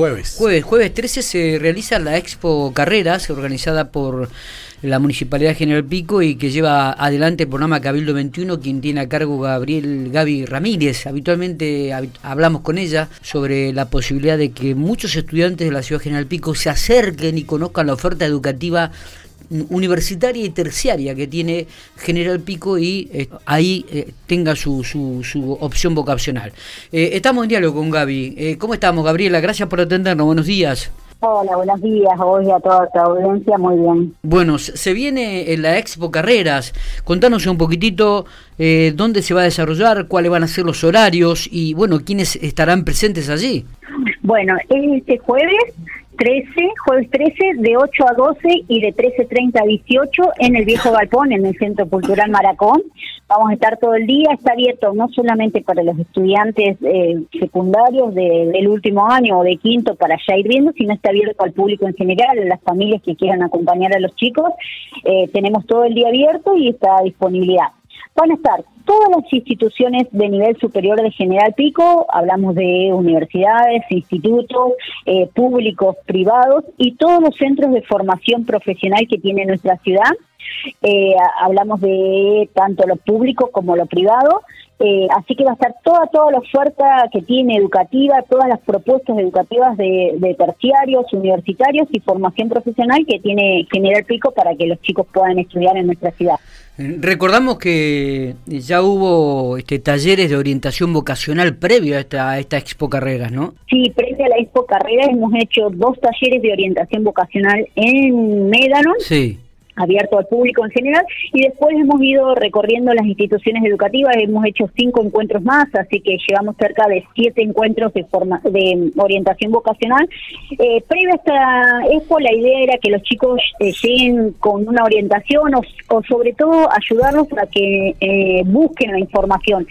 jueves. Jueves, jueves 13 se realiza la Expo Carreras, organizada por la Municipalidad General Pico y que lleva adelante el programa Cabildo 21, quien tiene a cargo Gabriel Gaby Ramírez. Habitualmente hablamos con ella sobre la posibilidad de que muchos estudiantes de la Ciudad General Pico se acerquen y conozcan la oferta educativa universitaria y terciaria que tiene General Pico y eh, ahí eh, tenga su, su, su, opción vocacional. Eh, estamos en diálogo con Gaby. ¿Cómo estamos, Gabriela? Gracias por atendernos. Buenos días. Hola, buenos días. Hoy a toda tu audiencia, muy bien. Bueno, se viene en la Expo Carreras. Contanos un poquitito dónde se va a desarrollar, cuáles van a ser los horarios y, bueno, quiénes estarán presentes allí. Bueno, este jueves 13, jueves 13, de 8 a 12 y de 13.30 a 18 en el Viejo Galpón, en el Centro Cultural Maracón. Vamos a estar todo el día, está abierto no solamente para los estudiantes eh, secundarios del último año o de quinto para ya ir viendo, sino está abierto al público en general, a las familias que quieran acompañar a los chicos. Eh, tenemos todo el día abierto y está a disponibilidad. Van a estar todas las instituciones de nivel superior de General Pico, hablamos de universidades, institutos, eh, públicos, privados y todos los centros de formación profesional que tiene nuestra ciudad. Eh, hablamos de tanto lo público como lo privado, eh, así que va a estar toda toda la oferta que tiene educativa, todas las propuestas educativas de, de, terciarios, universitarios y formación profesional que tiene General Pico para que los chicos puedan estudiar en nuestra ciudad. Recordamos que ya hubo este, talleres de orientación vocacional previo a esta, esta Expo Carreras, ¿no? Sí, previo a la Expo Carreras hemos hecho dos talleres de orientación vocacional en Médanos. Sí abierto al público en general y después hemos ido recorriendo las instituciones educativas, hemos hecho cinco encuentros más, así que llevamos cerca de siete encuentros de forma de orientación vocacional. Eh, previo a esta expo la idea era que los chicos eh, lleguen con una orientación o, sobre todo ayudarlos a que eh, busquen la información,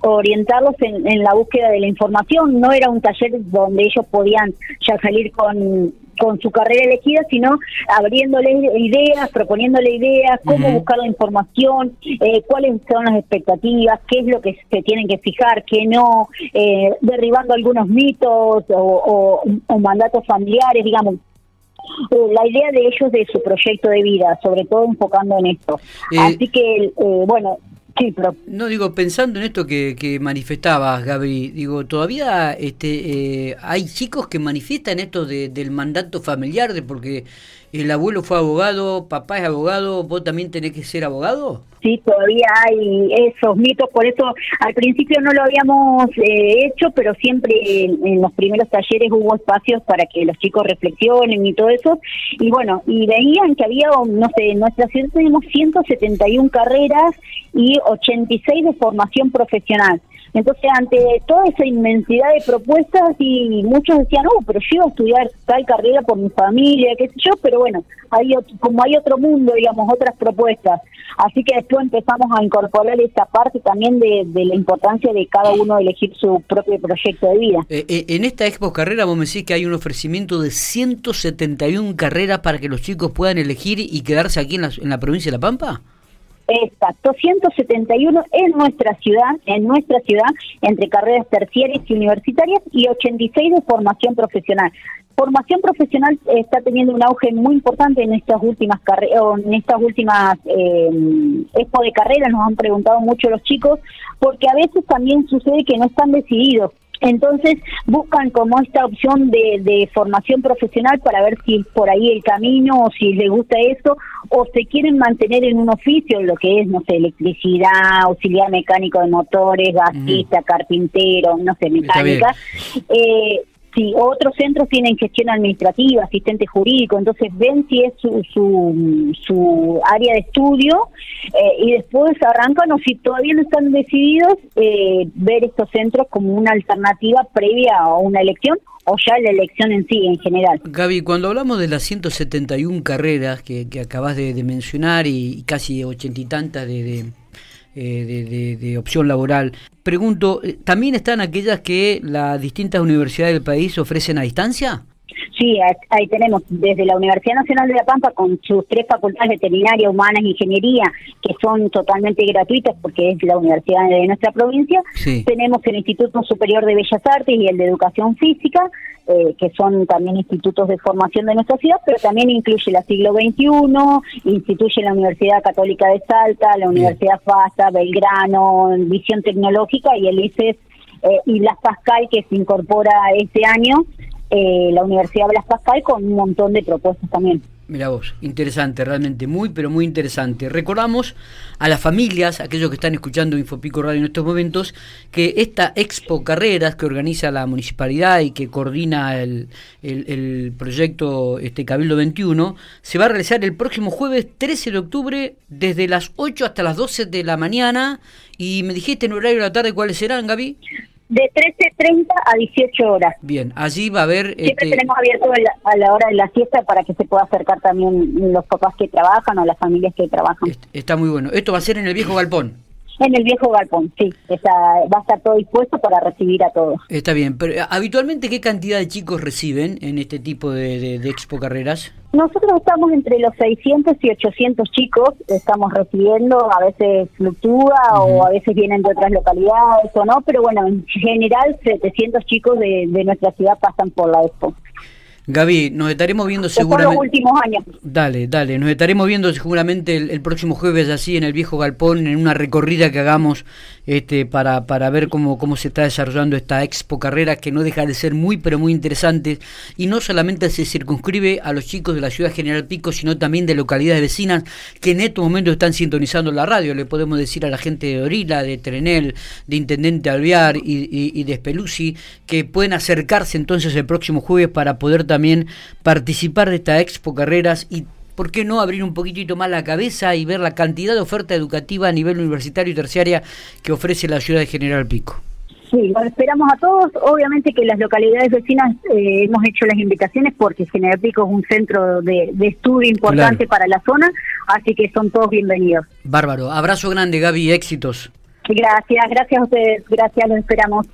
orientarlos en, en la búsqueda de la información, no era un taller donde ellos podían ya salir con con su carrera elegida, sino abriéndole ideas, proponiéndole ideas, cómo buscar la información, eh, cuáles son las expectativas, qué es lo que se tienen que fijar, qué no, eh, derribando algunos mitos o, mandatos familiares, digamos. Eh, la idea de ellos de su proyecto de vida, sobre todo enfocando en esto. Así que, bueno, no, digo, pensando en esto que, que manifestabas, Gaby, digo, todavía este, eh, hay chicos que manifiestan esto de, del mandato familiar, de porque el abuelo fue abogado, papá es abogado, vos también tenés que ser abogado. Sí, todavía hay esos mitos, por eso al principio no lo habíamos eh, hecho, pero siempre en, los primeros talleres hubo espacios para que los chicos reflexionen y todo eso. Y bueno, y veían que había, no sé, en nuestra ciudad tenemos 171 carreras y 86 de formación profesional. Entonces, ante toda esa inmensidad de propuestas, y muchos decían, oh, pero yo iba a estudiar tal carrera por mi familia, qué sé yo, pero bueno, hay como hay otro mundo, digamos, otras propuestas. Así que después empezamos a incorporar esta parte también de, la importancia de cada uno elegir su propio proyecto de vida. Eh, eh, en esta Expo Carrera vos me decís que hay un ofrecimiento de 171 carreras para que los chicos puedan elegir y quedarse aquí en la, en la provincia de La Pampa. Exacto, 171 en nuestra ciudad, en nuestra ciudad, entre carreras terciarias y universitarias y 86 de formación profesional. Formación profesional está teniendo un auge muy importante en estas últimas carreras, en estas últimas eh, expo de carrera, nos han preguntado mucho los chicos, porque a veces también sucede que no están decididos entonces buscan como esta opción de, de, formación profesional para ver si por ahí el camino o si les gusta eso o se quieren mantener en un oficio, lo que es, no sé, electricidad, auxiliar mecánico de motores, gasista, carpintero, no sé, mecánica. Eh, si otros centros tienen gestión administrativa, asistente jurídico, entonces ven si es su, su, su área de estudio eh, y después arrancan o si todavía no están decididos, eh, ver estos centros como una alternativa previa a una elección o ya la elección en sí, en general. Gaby, cuando hablamos de las 171 carreras que, que acabas de, mencionar y, casi ochenta y tantas de eh, de, opción laboral. Pregunto, eh, ¿también están aquellas que las distintas universidades del país ofrecen a distancia? Sí, ahí tenemos desde la Universidad Nacional de La Pampa con sus tres facultades veterinaria, humanas e ingeniería, que son totalmente gratuitas porque es la universidad de nuestra provincia. Tenemos el Instituto Superior de Bellas Artes y el de Educación Física, eh, que son también institutos de formación de nuestra ciudad, pero también incluye la siglo XXI, instituye la Universidad Católica de Salta, la Universidad FASA, Belgrano, Visión Tecnológica y el ICES eh, y Blas Pascal, que se incorpora este año eh, la Universidad Blas Pascal con un montón de propuestas también. Mira vos, interesante, realmente muy, pero muy interesante. Recordamos a las familias, aquellos que están escuchando Infopico Radio en estos momentos, que esta Expo Carreras que organiza la municipalidad y que coordina el, el, proyecto este Cabildo 21 se va a realizar el próximo jueves 13 de octubre desde las 8 hasta las 12 de la mañana. Y me dijiste en horario de la tarde cuáles serán, Gaby de 13.30 a 18 horas. Bien, allí va a haber... Siempre este, tenemos abierto a la hora de la siesta para que se pueda acercar también los papás que trabajan o las familias que trabajan. Está muy bueno. Esto va a ser en el viejo galpón. En el viejo galpón, sí. va a estar todo dispuesto para recibir a todos. Está bien, pero habitualmente, ¿qué cantidad de chicos reciben en este tipo de, de, Expo Carreras? Nosotros estamos entre los 600 y 800 chicos, estamos recibiendo, a veces fluctúa o a veces vienen de otras localidades o no, pero bueno, en general 700 chicos de, de nuestra ciudad pasan por la Expo. Gaby, nos estaremos viendo seguramente. los últimos años. Dale, dale, nos estaremos viendo seguramente el, próximo jueves así en el viejo galpón, en una recorrida que hagamos este, para, para ver cómo, cómo se está desarrollando esta expo carrera que no deja de ser muy, pero muy interesante. Y no solamente se circunscribe a los chicos de la ciudad General Pico, sino también de localidades vecinas que en estos momentos están sintonizando la radio. Le podemos decir a la gente de Orila, de Trenel, de Intendente Alvear y, y, y de Speluzzi que pueden acercarse entonces el próximo jueves para poder también también participar de esta Expo Carreras y ¿por qué no abrir un poquitito más la cabeza y ver la cantidad de oferta educativa a nivel universitario y terciaria que ofrece la ciudad de General Pico? Sí, lo esperamos a todos. Obviamente que las localidades vecinas eh, hemos hecho las invitaciones porque General Pico es un centro de, estudio importante para la zona, así que son todos bienvenidos. Bárbaro. Abrazo grande, Gaby. Éxitos. Gracias, gracias a ustedes. Gracias, los esperamos.